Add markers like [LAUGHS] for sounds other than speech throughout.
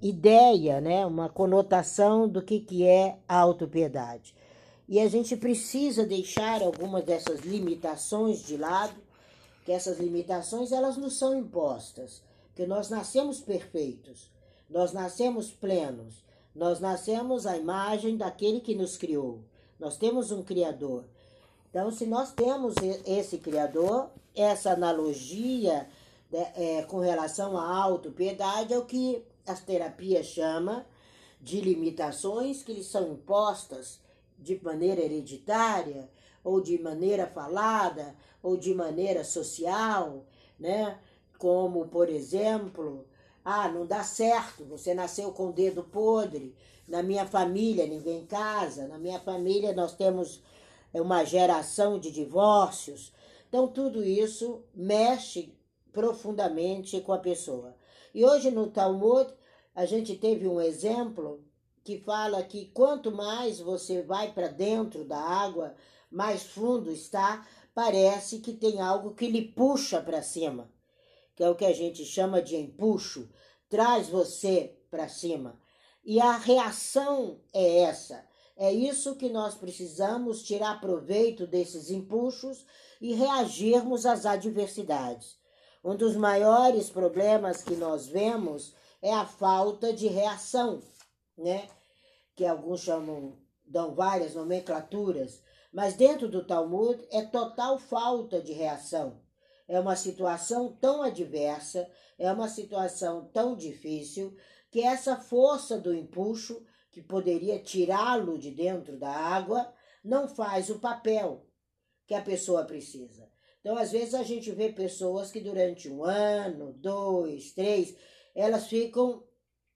ideia, né, uma conotação do que, que é autopiedade. E a gente precisa deixar algumas dessas limitações de lado, que essas limitações elas nos são impostas, que nós nascemos perfeitos, nós nascemos plenos, nós nascemos à imagem daquele que nos criou. Nós temos um criador. Então, se nós temos esse criador, essa analogia né, é, com relação à autopiedade é o que as terapias chama de limitações que lhes são impostas de maneira hereditária, ou de maneira falada, ou de maneira social, né? Como, por exemplo, ah, não dá certo, você nasceu com o dedo podre. Na minha família ninguém casa, na minha família nós temos uma geração de divórcios. Então, tudo isso mexe profundamente com a pessoa. E hoje no Talmud, a gente teve um exemplo que fala que quanto mais você vai para dentro da água, mais fundo está, parece que tem algo que lhe puxa para cima, que é o que a gente chama de empuxo, traz você para cima. E a reação é essa. É isso que nós precisamos tirar proveito desses empuxos e reagirmos às adversidades. Um dos maiores problemas que nós vemos é a falta de reação né? Que alguns chamam, dão várias nomenclaturas, mas dentro do Talmud é total falta de reação. É uma situação tão adversa, é uma situação tão difícil, que essa força do empuxo, que poderia tirá-lo de dentro da água, não faz o papel que a pessoa precisa. Então, às vezes, a gente vê pessoas que durante um ano, dois, três, elas ficam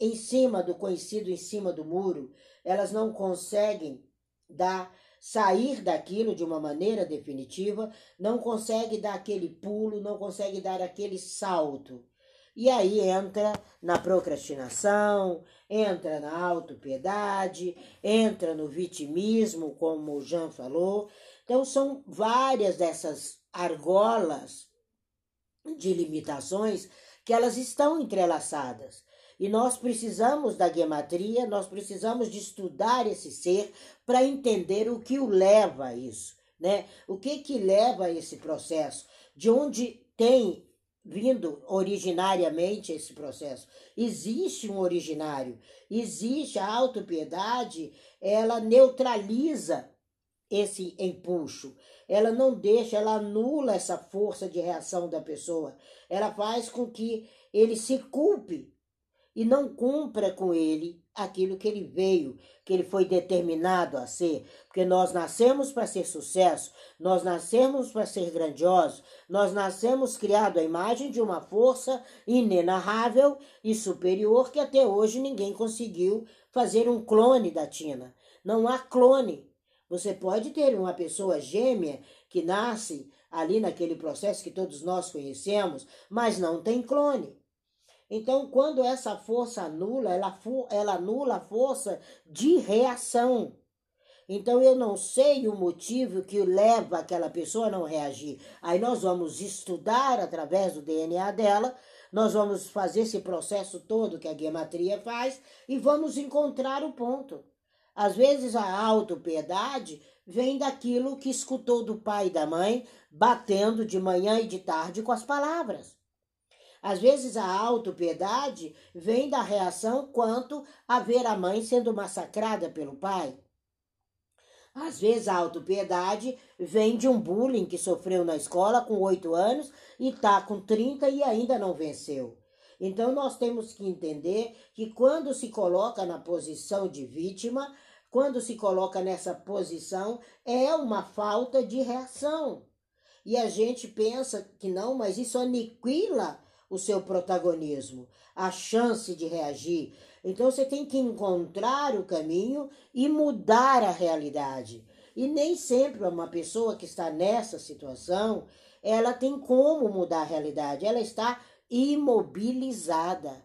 em cima do conhecido, em cima do muro, elas não conseguem dar sair daquilo de uma maneira definitiva, não conseguem dar aquele pulo, não conseguem dar aquele salto. E aí entra na procrastinação, entra na autopiedade, entra no vitimismo, como o Jean falou. Então são várias dessas argolas de limitações que elas estão entrelaçadas. E nós precisamos da gematria, nós precisamos de estudar esse ser para entender o que o leva a isso, né? O que que leva a esse processo? De onde tem vindo originariamente esse processo? Existe um originário, existe a autopiedade, ela neutraliza esse empuxo. Ela não deixa, ela anula essa força de reação da pessoa. Ela faz com que ele se culpe e não cumpra com ele aquilo que ele veio, que ele foi determinado a ser, porque nós nascemos para ser sucesso, nós nascemos para ser grandiosos, nós nascemos criado à imagem de uma força inenarrável e superior que até hoje ninguém conseguiu fazer um clone da Tina. Não há clone. Você pode ter uma pessoa gêmea que nasce ali naquele processo que todos nós conhecemos, mas não tem clone. Então, quando essa força anula, ela, ela anula a força de reação. Então, eu não sei o motivo que leva aquela pessoa a não reagir. Aí nós vamos estudar através do DNA dela, nós vamos fazer esse processo todo que a gematria faz e vamos encontrar o ponto. Às vezes a autopiedade vem daquilo que escutou do pai e da mãe, batendo de manhã e de tarde com as palavras. Às vezes a autopiedade vem da reação quanto a ver a mãe sendo massacrada pelo pai. Às vezes a autopiedade vem de um bullying que sofreu na escola com oito anos e está com 30 e ainda não venceu. Então nós temos que entender que quando se coloca na posição de vítima, quando se coloca nessa posição, é uma falta de reação. E a gente pensa que não, mas isso aniquila o seu protagonismo, a chance de reagir. Então você tem que encontrar o caminho e mudar a realidade. E nem sempre uma pessoa que está nessa situação, ela tem como mudar a realidade, ela está imobilizada.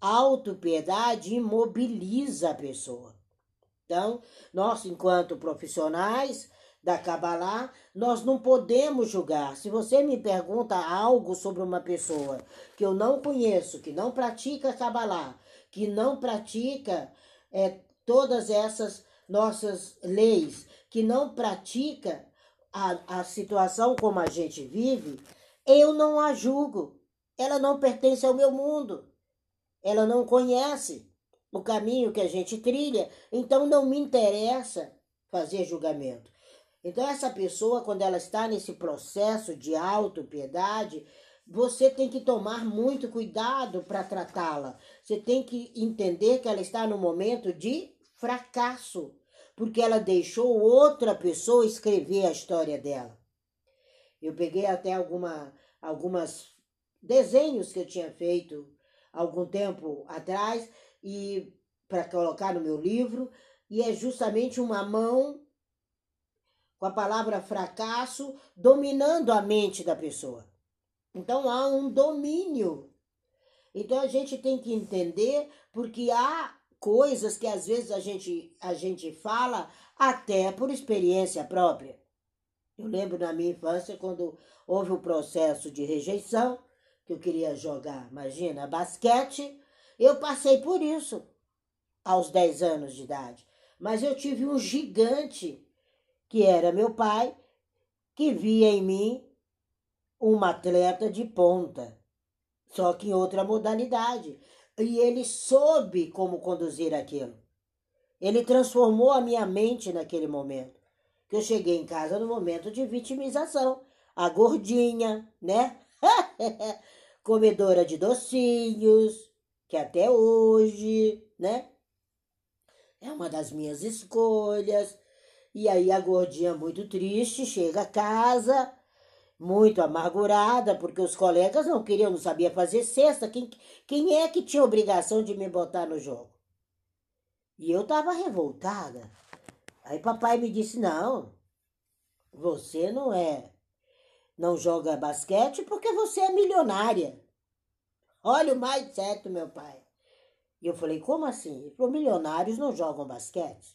Autopiedade imobiliza a pessoa. Então, nós, enquanto profissionais, da Kabbalah, nós não podemos julgar. Se você me pergunta algo sobre uma pessoa que eu não conheço, que não pratica Kabbalah, que não pratica é, todas essas nossas leis, que não pratica a, a situação como a gente vive, eu não a julgo. Ela não pertence ao meu mundo. Ela não conhece o caminho que a gente trilha, então não me interessa fazer julgamento. Então, essa pessoa, quando ela está nesse processo de autopiedade, você tem que tomar muito cuidado para tratá-la. Você tem que entender que ela está no momento de fracasso, porque ela deixou outra pessoa escrever a história dela. Eu peguei até alguma, algumas desenhos que eu tinha feito algum tempo atrás e para colocar no meu livro, e é justamente uma mão com a palavra fracasso dominando a mente da pessoa. Então há um domínio. Então a gente tem que entender porque há coisas que às vezes a gente a gente fala até por experiência própria. Eu lembro na minha infância quando houve o processo de rejeição, que eu queria jogar, imagina, basquete, eu passei por isso aos 10 anos de idade. Mas eu tive um gigante, que era meu pai, que via em mim uma atleta de ponta, só que em outra modalidade. E ele soube como conduzir aquilo. Ele transformou a minha mente naquele momento. Que eu cheguei em casa no momento de vitimização. A gordinha, né? [LAUGHS] Comedora de docinhos, que até hoje, né? É uma das minhas escolhas. E aí a gordinha muito triste chega a casa, muito amargurada, porque os colegas não queriam, não sabia fazer cesta. Quem, quem é que tinha obrigação de me botar no jogo? E eu estava revoltada. Aí papai me disse: não, você não é. Não joga basquete porque você é milionária. Olha o certo, meu pai. E eu falei, como assim? Os milionários não jogam basquete.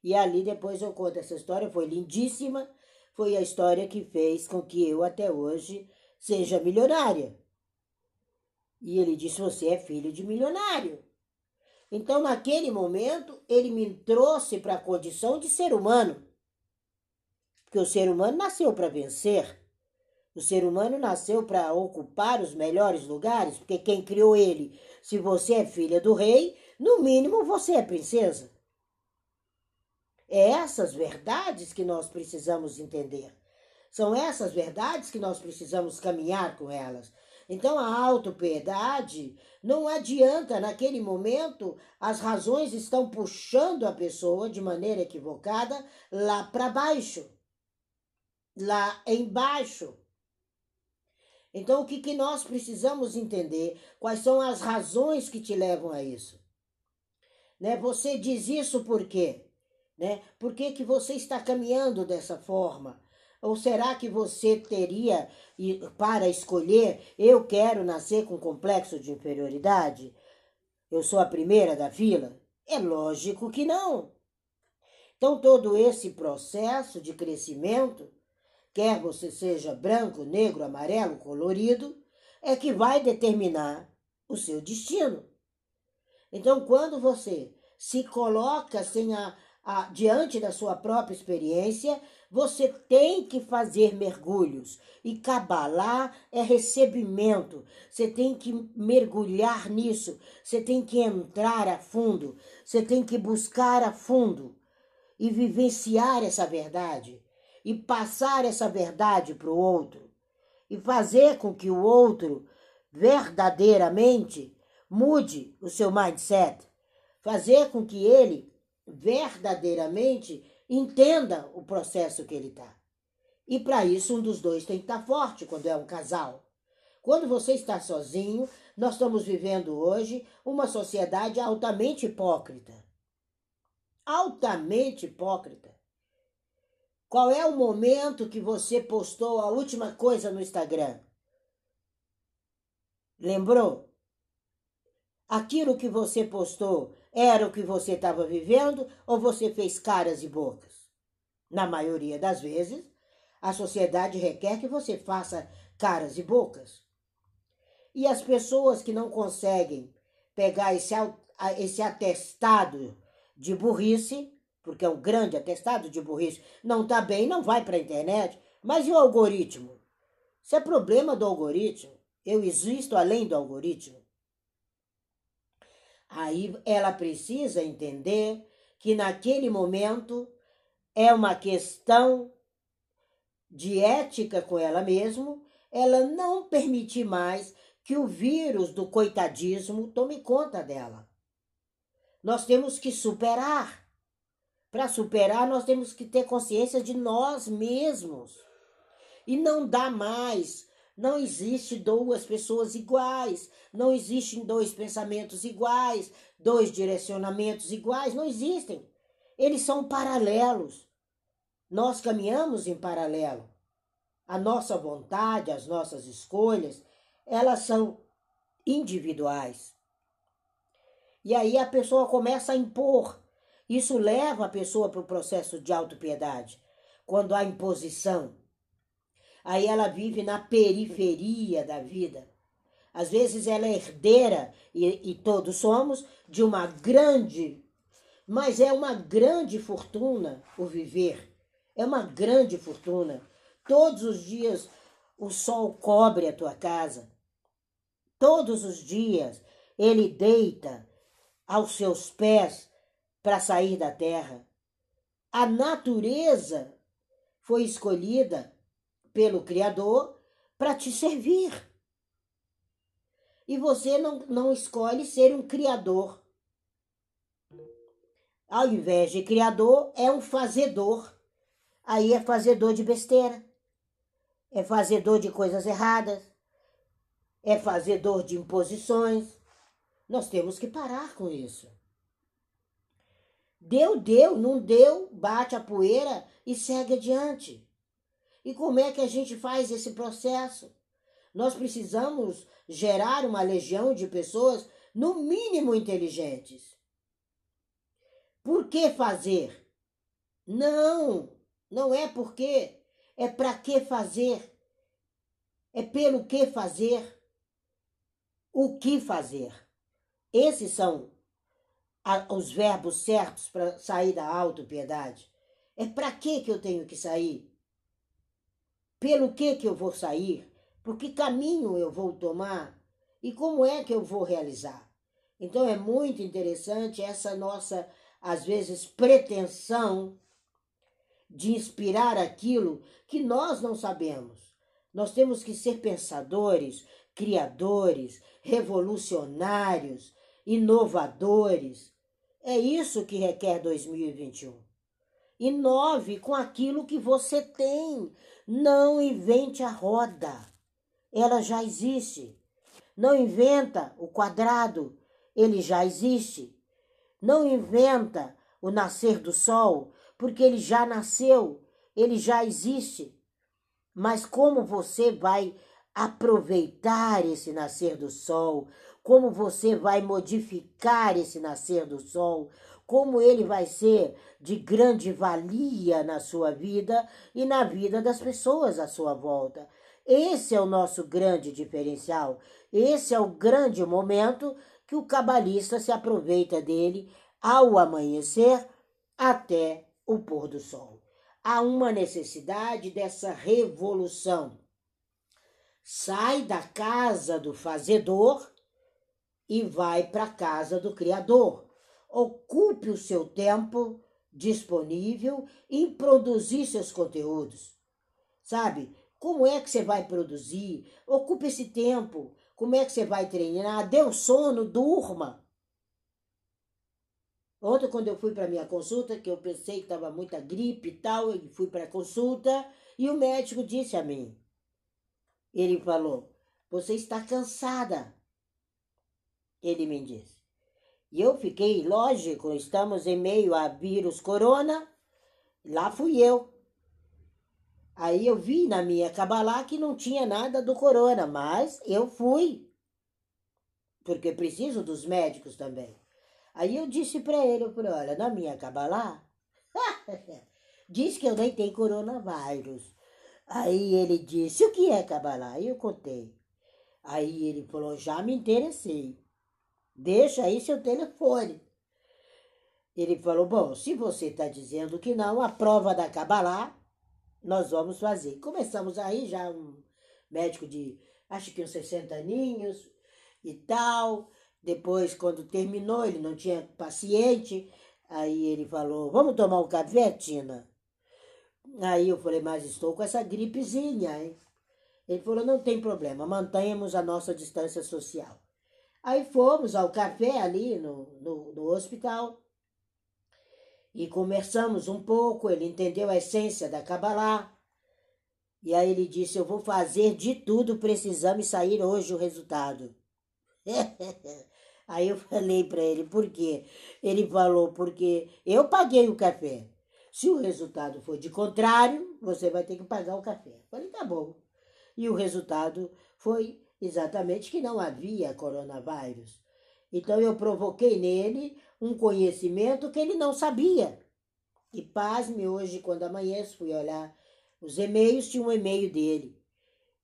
E ali depois eu conto essa história, foi lindíssima. Foi a história que fez com que eu até hoje seja milionária. E ele disse: Você é filho de milionário. Então, naquele momento, ele me trouxe para a condição de ser humano. Porque o ser humano nasceu para vencer. O ser humano nasceu para ocupar os melhores lugares, porque quem criou ele se você é filha do rei, no mínimo você é princesa. É essas verdades que nós precisamos entender. São essas verdades que nós precisamos caminhar com elas. Então a autopiedade não adianta, naquele momento, as razões estão puxando a pessoa de maneira equivocada lá para baixo, lá embaixo. Então, o que, que nós precisamos entender? Quais são as razões que te levam a isso? Né? Você diz isso por quê? Né? Por que, que você está caminhando dessa forma? Ou será que você teria para escolher, eu quero nascer com complexo de inferioridade? Eu sou a primeira da fila? É lógico que não. Então, todo esse processo de crescimento quer você seja branco, negro, amarelo, colorido, é que vai determinar o seu destino. Então, quando você se coloca sem a, a, diante da sua própria experiência, você tem que fazer mergulhos. E cabalá é recebimento. Você tem que mergulhar nisso. Você tem que entrar a fundo. Você tem que buscar a fundo e vivenciar essa verdade e passar essa verdade para o outro e fazer com que o outro verdadeiramente mude o seu mindset, fazer com que ele verdadeiramente entenda o processo que ele está. E para isso, um dos dois tem que estar tá forte quando é um casal. Quando você está sozinho, nós estamos vivendo hoje uma sociedade altamente hipócrita. Altamente hipócrita. Qual é o momento que você postou a última coisa no Instagram? Lembrou? Aquilo que você postou era o que você estava vivendo ou você fez caras e bocas? Na maioria das vezes, a sociedade requer que você faça caras e bocas. E as pessoas que não conseguem pegar esse, esse atestado de burrice, porque é um grande atestado de burrice, não está bem, não vai para a internet. Mas e o algoritmo? Isso é problema do algoritmo. Eu existo além do algoritmo. Aí ela precisa entender que naquele momento é uma questão de ética com ela mesma, ela não permitir mais que o vírus do coitadismo tome conta dela. Nós temos que superar. Para superar, nós temos que ter consciência de nós mesmos. E não dá mais. Não existe duas pessoas iguais. Não existem dois pensamentos iguais, dois direcionamentos iguais. Não existem. Eles são paralelos. Nós caminhamos em paralelo. A nossa vontade, as nossas escolhas, elas são individuais. E aí a pessoa começa a impor. Isso leva a pessoa para o processo de autopiedade. Quando há imposição. Aí ela vive na periferia da vida. Às vezes ela é herdeira, e, e todos somos, de uma grande, mas é uma grande fortuna o viver. É uma grande fortuna. Todos os dias o sol cobre a tua casa. Todos os dias ele deita aos seus pés para sair da terra. A natureza foi escolhida pelo Criador para te servir. E você não, não escolhe ser um criador. Ao invés de criador, é um fazedor. Aí é fazedor de besteira. É fazedor de coisas erradas. É fazedor de imposições nós temos que parar com isso. Deu, deu, não deu, bate a poeira e segue adiante. E como é que a gente faz esse processo? Nós precisamos gerar uma legião de pessoas, no mínimo inteligentes. Por que fazer? Não, não é porque, é para que fazer. É pelo que fazer. O que fazer. Esses são os verbos certos para sair da autopiedade. É para que que eu tenho que sair? Pelo que que eu vou sair? Por que caminho eu vou tomar? E como é que eu vou realizar? Então é muito interessante essa nossa, às vezes, pretensão de inspirar aquilo que nós não sabemos. Nós temos que ser pensadores, criadores, revolucionários, inovadores. É isso que requer 2021. Inove com aquilo que você tem. Não invente a roda. Ela já existe. Não inventa o quadrado. Ele já existe. Não inventa o nascer do sol, porque ele já nasceu. Ele já existe. Mas como você vai aproveitar esse nascer do sol, como você vai modificar esse nascer do sol, como ele vai ser de grande valia na sua vida e na vida das pessoas à sua volta. Esse é o nosso grande diferencial. Esse é o grande momento que o cabalista se aproveita dele ao amanhecer até o pôr do sol. Há uma necessidade dessa revolução. Sai da casa do fazedor e vai para a casa do Criador. Ocupe o seu tempo disponível em produzir seus conteúdos. Sabe? Como é que você vai produzir? Ocupe esse tempo. Como é que você vai treinar? Deu sono, durma. Ontem, quando eu fui para minha consulta, que eu pensei que estava muita gripe e tal, eu fui para a consulta e o médico disse a mim: ele falou, você está cansada ele me disse. E eu fiquei, lógico, estamos em meio a vírus corona, lá fui eu. Aí eu vi na minha cabalá que não tinha nada do corona, mas eu fui. Porque preciso dos médicos também. Aí eu disse para ele, eu falei, olha, na minha cabalá, [LAUGHS] diz que eu nem tenho coronavírus. Aí ele disse, o que é cabalá? Aí eu contei. Aí ele falou, já me interessei. Deixa aí seu telefone. Ele falou: Bom, se você está dizendo que não, a prova da Cabalá nós vamos fazer. Começamos aí já um médico de acho que uns 60 aninhos e tal. Depois, quando terminou, ele não tinha paciente. Aí ele falou: Vamos tomar um café, Tina? Aí eu falei: Mas estou com essa gripezinha, hein? Ele falou: Não tem problema, mantenhamos a nossa distância social. Aí fomos ao café ali no, no, no hospital e conversamos um pouco. Ele entendeu a essência da Kabbalah. E aí ele disse: Eu vou fazer de tudo para esse exame sair hoje o resultado. [LAUGHS] aí eu falei para ele: Por quê? Ele falou: Porque eu paguei o café. Se o resultado for de contrário, você vai ter que pagar o café. Eu falei: Tá bom. E o resultado foi exatamente que não havia coronavírus. Então eu provoquei nele um conhecimento que ele não sabia. E pasme, hoje, quando amanhece, fui olhar os e-mails, tinha um e-mail dele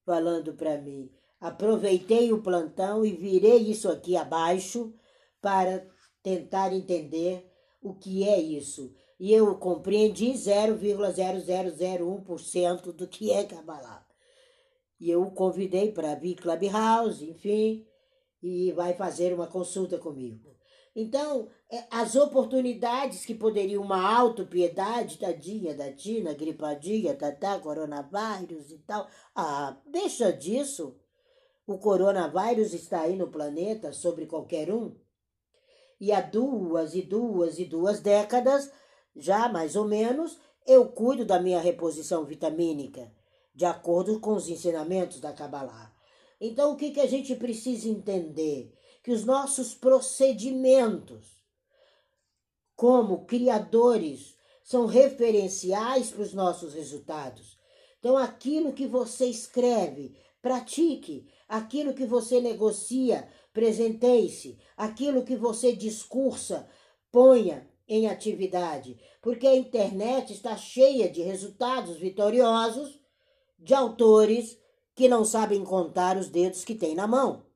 falando para mim. Aproveitei o plantão e virei isso aqui abaixo para tentar entender o que é isso. E eu compreendi 0,0001% do que é Kabbalah. E eu o convidei para vir Clubhouse, enfim, e vai fazer uma consulta comigo. Então, é, as oportunidades que poderiam uma autopiedade, tadinha da Tina, gripadinha, tatá, coronavírus e tal. Ah, deixa disso. O coronavírus está aí no planeta sobre qualquer um. E há duas e duas e duas décadas, já mais ou menos, eu cuido da minha reposição vitamínica de acordo com os ensinamentos da Kabbalah. Então, o que, que a gente precisa entender? Que os nossos procedimentos, como criadores, são referenciais para os nossos resultados. Então, aquilo que você escreve, pratique. Aquilo que você negocia, presenteie-se. Aquilo que você discursa, ponha em atividade. Porque a internet está cheia de resultados vitoriosos de autores que não sabem contar os dedos que têm na mão.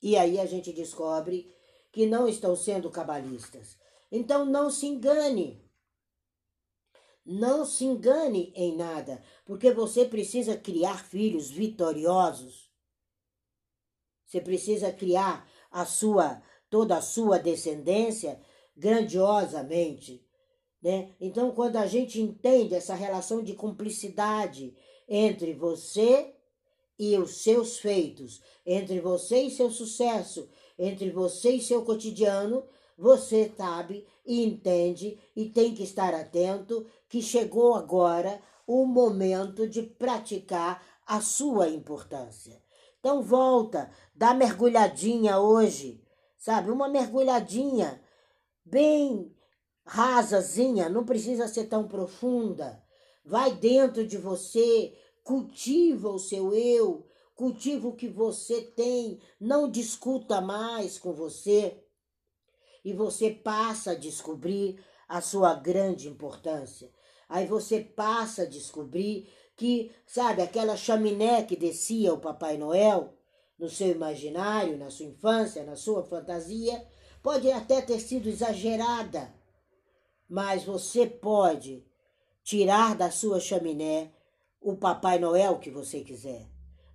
E aí a gente descobre que não estão sendo cabalistas. Então não se engane. Não se engane em nada, porque você precisa criar filhos vitoriosos. Você precisa criar a sua toda a sua descendência grandiosamente, né? Então, quando a gente entende essa relação de cumplicidade entre você e os seus feitos, entre você e seu sucesso, entre você e seu cotidiano, você sabe e entende e tem que estar atento que chegou agora o momento de praticar a sua importância. Então volta, dá mergulhadinha hoje, sabe? Uma mergulhadinha bem rasazinha, não precisa ser tão profunda. Vai dentro de você, cultiva o seu eu, cultiva o que você tem, não discuta mais com você. E você passa a descobrir a sua grande importância. Aí você passa a descobrir que, sabe, aquela chaminé que descia o Papai Noel no seu imaginário, na sua infância, na sua fantasia, pode até ter sido exagerada, mas você pode tirar da sua chaminé o Papai Noel que você quiser.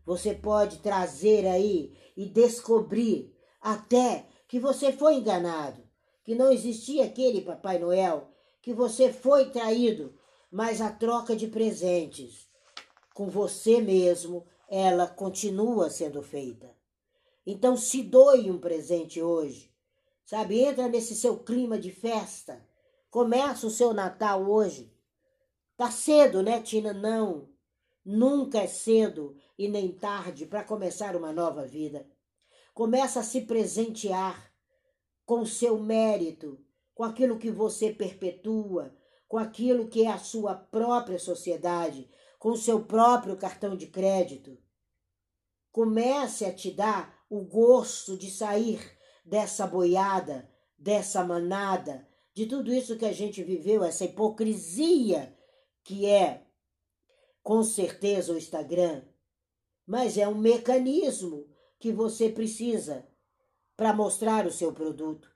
Você pode trazer aí e descobrir até que você foi enganado, que não existia aquele Papai Noel, que você foi traído, mas a troca de presentes com você mesmo, ela continua sendo feita. Então se doe um presente hoje. Sabe, entra nesse seu clima de festa. Começa o seu Natal hoje. Tá cedo, né, Tina? Não. Nunca é cedo e nem tarde para começar uma nova vida. Começa a se presentear com o seu mérito, com aquilo que você perpetua, com aquilo que é a sua própria sociedade, com o seu próprio cartão de crédito. Comece a te dar o gosto de sair dessa boiada, dessa manada, de tudo isso que a gente viveu, essa hipocrisia que é com certeza o Instagram, mas é um mecanismo que você precisa para mostrar o seu produto.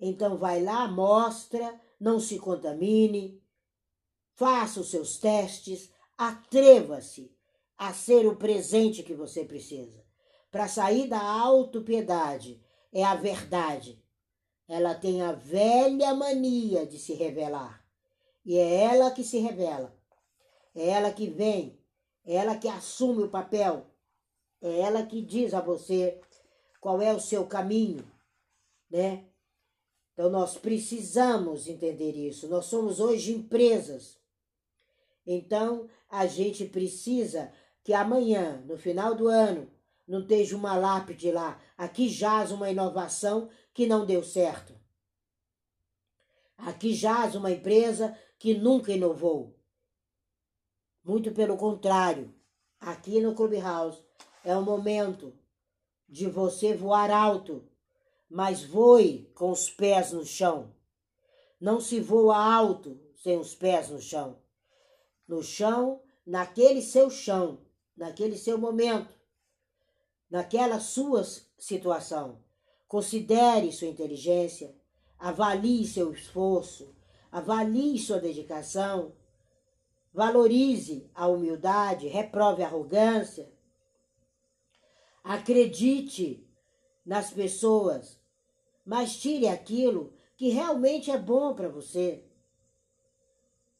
Então vai lá, mostra, não se contamine, faça os seus testes, atreva-se a ser o presente que você precisa. Para sair da autopiedade é a verdade. Ela tem a velha mania de se revelar. E é ela que se revela. É ela que vem. É ela que assume o papel. É ela que diz a você qual é o seu caminho, né? Então nós precisamos entender isso. Nós somos hoje empresas. Então a gente precisa que amanhã, no final do ano, não esteja uma lápide lá. Aqui jaz uma inovação que não deu certo. Aqui jaz uma empresa que nunca inovou. Muito pelo contrário, aqui no Clubhouse é o momento de você voar alto, mas voe com os pés no chão. Não se voa alto sem os pés no chão. No chão, naquele seu chão, naquele seu momento, naquela sua situação. Considere sua inteligência, avalie seu esforço, avalie sua dedicação, valorize a humildade, reprove a arrogância, acredite nas pessoas, mas tire aquilo que realmente é bom para você.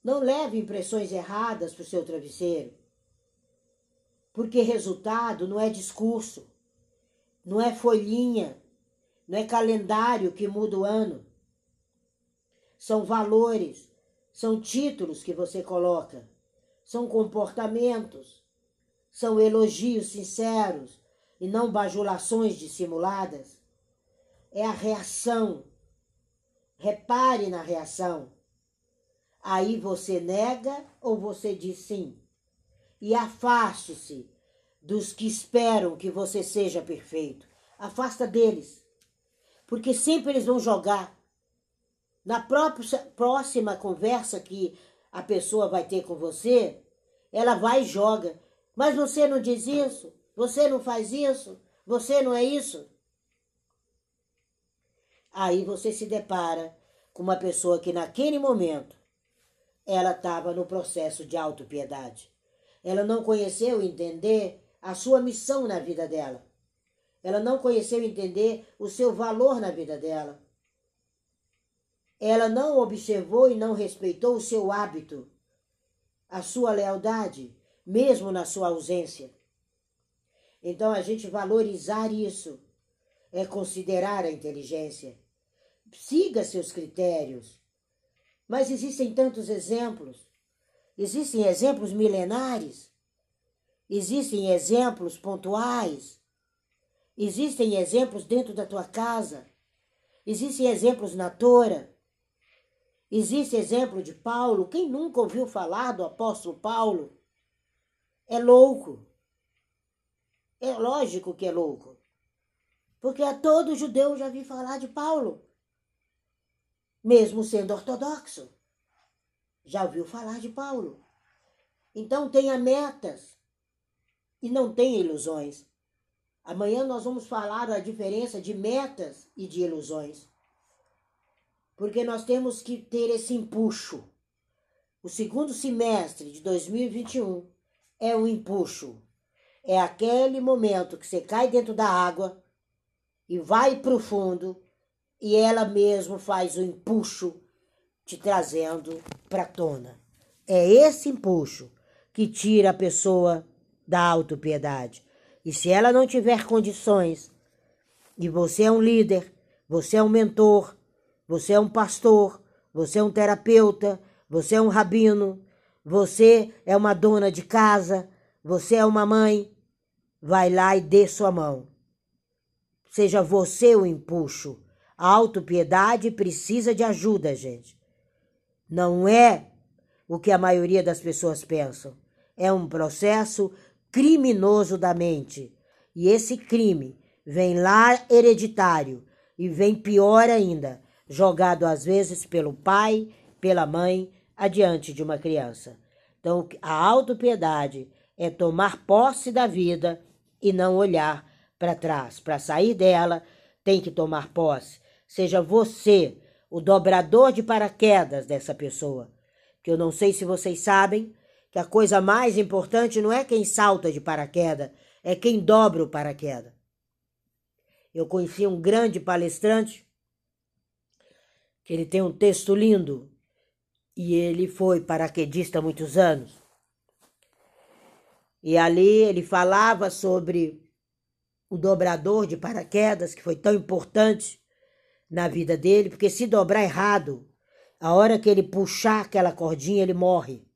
Não leve impressões erradas para o seu travesseiro, porque resultado não é discurso, não é folhinha, não é calendário que muda o ano. São valores, são títulos que você coloca, são comportamentos, são elogios sinceros, e não bajulações dissimuladas, é a reação. Repare na reação. Aí você nega ou você diz sim. E afaste-se dos que esperam que você seja perfeito. Afasta deles. Porque sempre eles vão jogar. Na própria, próxima conversa que a pessoa vai ter com você, ela vai e joga. Mas você não diz isso? Você não faz isso? Você não é isso? Aí você se depara com uma pessoa que naquele momento ela estava no processo de autopiedade. Ela não conheceu entender a sua missão na vida dela. Ela não conheceu entender o seu valor na vida dela. Ela não observou e não respeitou o seu hábito, a sua lealdade, mesmo na sua ausência. Então, a gente valorizar isso é considerar a inteligência. Siga seus critérios. Mas existem tantos exemplos. Existem exemplos milenares. Existem exemplos pontuais. Existem exemplos dentro da tua casa. Existem exemplos na Tora. Existe exemplo de Paulo. Quem nunca ouviu falar do apóstolo Paulo? É louco. É lógico que é louco. Porque a todo judeu já vi falar de Paulo. Mesmo sendo ortodoxo. Já ouviu falar de Paulo. Então tenha metas e não tenha ilusões. Amanhã nós vamos falar da diferença de metas e de ilusões. Porque nós temos que ter esse empuxo. O segundo semestre de 2021 é um empuxo é aquele momento que você cai dentro da água e vai para o fundo e ela mesmo faz o empuxo te trazendo para tona. É esse empuxo que tira a pessoa da autopiedade. E se ela não tiver condições, e você é um líder, você é um mentor, você é um pastor, você é um terapeuta, você é um rabino, você é uma dona de casa, você é uma mãe, vai lá e dê sua mão. Seja você o empuxo. A autopiedade precisa de ajuda, gente. Não é o que a maioria das pessoas pensam. É um processo criminoso da mente. E esse crime vem lá hereditário e vem pior ainda, jogado às vezes pelo pai, pela mãe, adiante de uma criança. Então, a autopiedade é tomar posse da vida e não olhar para trás. Para sair dela, tem que tomar posse. Seja você o dobrador de paraquedas dessa pessoa. Que eu não sei se vocês sabem que a coisa mais importante não é quem salta de paraquedas, é quem dobra o paraquedas. Eu conheci um grande palestrante que ele tem um texto lindo e ele foi paraquedista há muitos anos. E ali ele falava sobre o dobrador de paraquedas, que foi tão importante na vida dele, porque se dobrar errado, a hora que ele puxar aquela cordinha, ele morre.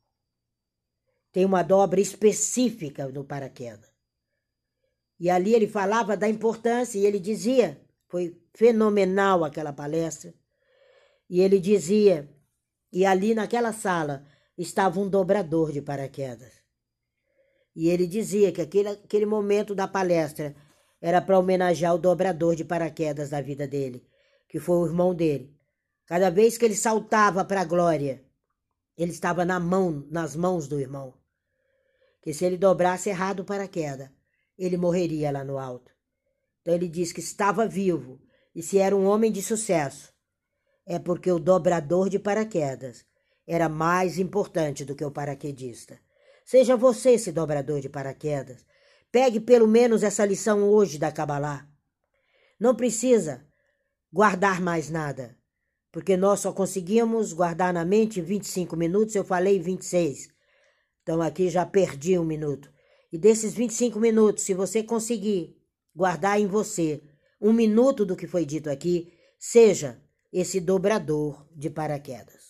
Tem uma dobra específica no paraquedas. E ali ele falava da importância e ele dizia, foi fenomenal aquela palestra. E ele dizia, e ali naquela sala estava um dobrador de paraquedas. E ele dizia que aquele, aquele momento da palestra era para homenagear o dobrador de paraquedas da vida dele, que foi o irmão dele. Cada vez que ele saltava para a glória, ele estava na mão, nas mãos do irmão. Que se ele dobrasse errado o paraquedas, ele morreria lá no alto. Então ele diz que estava vivo e se era um homem de sucesso, é porque o dobrador de paraquedas era mais importante do que o paraquedista. Seja você esse dobrador de paraquedas. Pegue pelo menos essa lição hoje da Kabbalah. Não precisa guardar mais nada, porque nós só conseguimos guardar na mente 25 minutos, eu falei 26. Então aqui já perdi um minuto. E desses 25 minutos, se você conseguir guardar em você um minuto do que foi dito aqui, seja esse dobrador de paraquedas.